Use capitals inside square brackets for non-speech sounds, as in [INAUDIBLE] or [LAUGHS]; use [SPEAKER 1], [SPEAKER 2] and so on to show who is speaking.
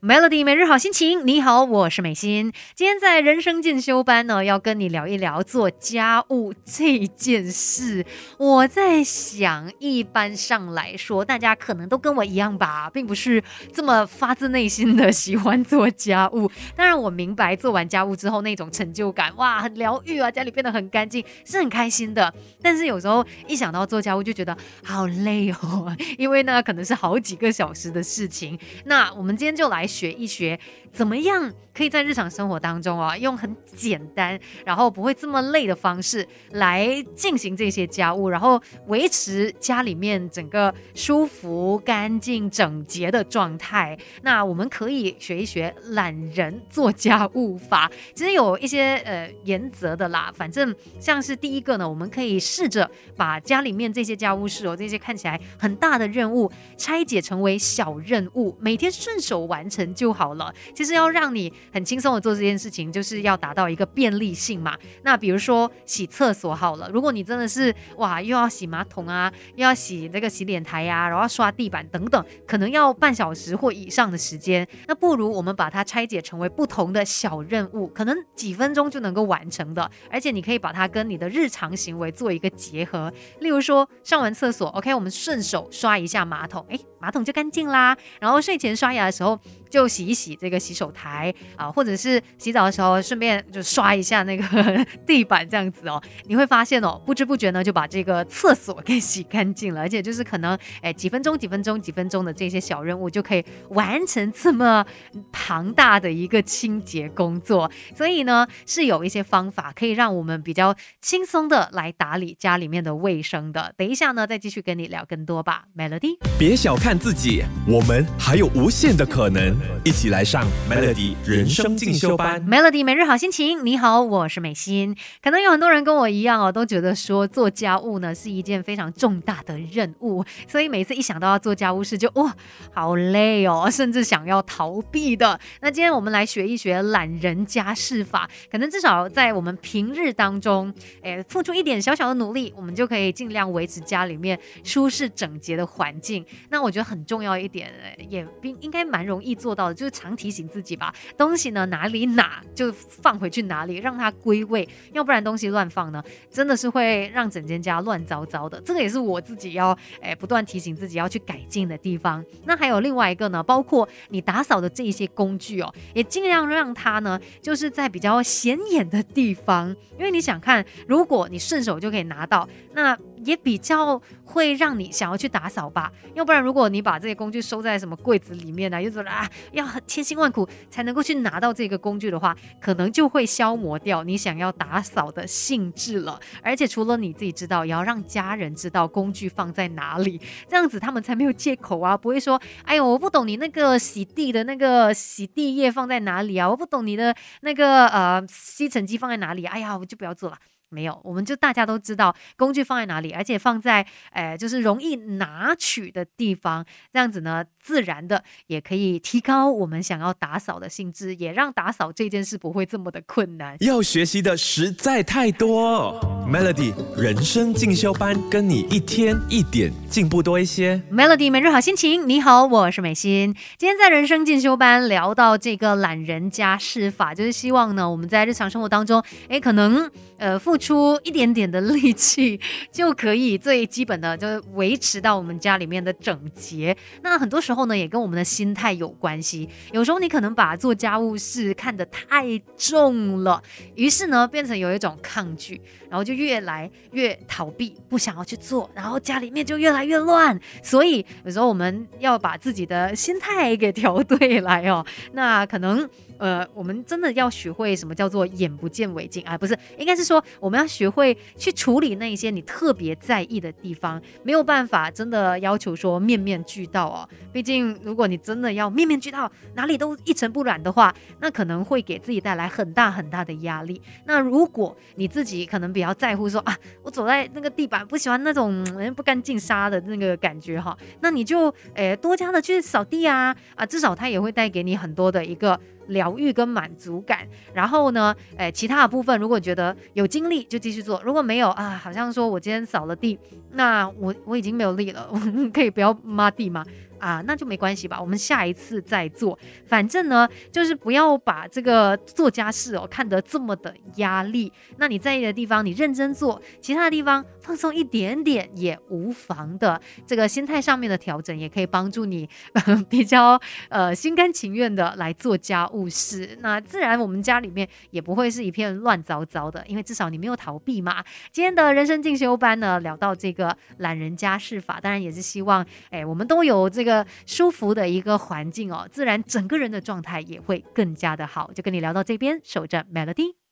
[SPEAKER 1] Melody 每日好心情，你好，我是美心。今天在人生进修班呢，要跟你聊一聊做家务这件事。我在想，一般上来说，大家可能都跟我一样吧，并不是这么发自内心的喜欢做家务。当然，我明白做完家务之后那种成就感，哇，很疗愈啊，家里变得很干净，是很开心的。但是有时候一想到做家务，就觉得好累哦，因为呢，可能是好几个小时的事情。那我们今天就来。学一学怎么样可以在日常生活当中啊，用很简单，然后不会这么累的方式来进行这些家务，然后维持家里面整个舒服、干净、整洁的状态。那我们可以学一学懒人做家务法，其实有一些呃原则的啦。反正像是第一个呢，我们可以试着把家里面这些家务事哦，这些看起来很大的任务拆解成为小任务，每天顺手完成。成就好了，其实要让你很轻松的做这件事情，就是要达到一个便利性嘛。那比如说洗厕所好了，如果你真的是哇，又要洗马桶啊，又要洗这个洗脸台呀，然后刷地板等等，可能要半小时或以上的时间，那不如我们把它拆解成为不同的小任务，可能几分钟就能够完成的，而且你可以把它跟你的日常行为做一个结合。例如说上完厕所，OK，我们顺手刷一下马桶，哎，马桶就干净啦。然后睡前刷牙的时候。就洗一洗这个洗手台啊，或者是洗澡的时候顺便就刷一下那个 [LAUGHS] 地板，这样子哦，你会发现哦，不知不觉呢就把这个厕所给洗干净了，而且就是可能哎几分钟、几分钟、几分钟的这些小任务就可以完成这么庞大的一个清洁工作，所以呢是有一些方法可以让我们比较轻松的来打理家里面的卫生的。等一下呢再继续跟你聊更多吧，Melody。
[SPEAKER 2] 别小看自己，我们还有无限的可能。一起来上 Melody 人生进修班。
[SPEAKER 1] Melody 每日好心情，你好，我是美心。可能有很多人跟我一样哦，都觉得说做家务呢是一件非常重大的任务，所以每次一想到要做家务事，就哇，好累哦，甚至想要逃避的。那今天我们来学一学懒人家事法，可能至少在我们平日当中，哎，付出一点小小的努力，我们就可以尽量维持家里面舒适整洁的环境。那我觉得很重要一点，也并应该蛮容易做。做到的就是常提醒自己吧，东西呢哪里哪就放回去哪里，让它归位，要不然东西乱放呢，真的是会让整间家乱糟糟的。这个也是我自己要诶不断提醒自己要去改进的地方。那还有另外一个呢，包括你打扫的这一些工具哦，也尽量让它呢就是在比较显眼的地方，因为你想看，如果你顺手就可以拿到，那。也比较会让你想要去打扫吧，要不然如果你把这些工具收在什么柜子里面呢，又觉得啊要很千辛万苦才能够去拿到这个工具的话，可能就会消磨掉你想要打扫的兴致了。而且除了你自己知道，也要让家人知道工具放在哪里，这样子他们才没有借口啊，不会说哎呦我不懂你那个洗地的那个洗地液放在哪里啊，我不懂你的那个呃吸尘机放在哪里，哎呀我就不要做了。没有，我们就大家都知道工具放在哪里，而且放在呃就是容易拿取的地方，这样子呢，自然的也可以提高我们想要打扫的兴致，也让打扫这件事不会这么的困难。
[SPEAKER 2] 要学习的实在太多，Melody 人生进修班，跟你一天一点进步多一些。
[SPEAKER 1] Melody 每日好心情，你好，我是美心。今天在人生进修班聊到这个懒人家事法，就是希望呢，我们在日常生活当中，哎，可能呃付。出一点点的力气 [LAUGHS] 就可以最基本的就维持到我们家里面的整洁。那很多时候呢，也跟我们的心态有关系。有时候你可能把做家务事看得太重了，于是呢，变成有一种抗拒，然后就越来越逃避，不想要去做，然后家里面就越来越乱。所以有时候我们要把自己的心态给调对来哦。那可能呃，我们真的要学会什么叫做眼不见为净啊？不是，应该是说。我们要学会去处理那一些你特别在意的地方，没有办法真的要求说面面俱到哦。毕竟，如果你真的要面面俱到，哪里都一尘不染的话，那可能会给自己带来很大很大的压力。那如果你自己可能比较在乎说啊，我走在那个地板不喜欢那种不干净沙的那个感觉哈，那你就诶多加的去扫地啊啊，至少它也会带给你很多的一个。疗愈跟满足感，然后呢，诶，其他的部分如果觉得有精力就继续做，如果没有啊，好像说我今天扫了地，那我我已经没有力了，我 [LAUGHS] 可以不要抹地吗？啊，那就没关系吧，我们下一次再做。反正呢，就是不要把这个做家事哦看得这么的压力。那你在意的地方，你认真做；其他的地方放松一点点也无妨的。这个心态上面的调整，也可以帮助你 [LAUGHS] 比较呃心甘情愿的来做家务事。那自然我们家里面也不会是一片乱糟糟的，因为至少你没有逃避嘛。今天的人生进修班呢，聊到这个懒人家事法，当然也是希望哎我们都有这个个舒服的一个环境哦，自然整个人的状态也会更加的好。就跟你聊到这边，守着 Melody。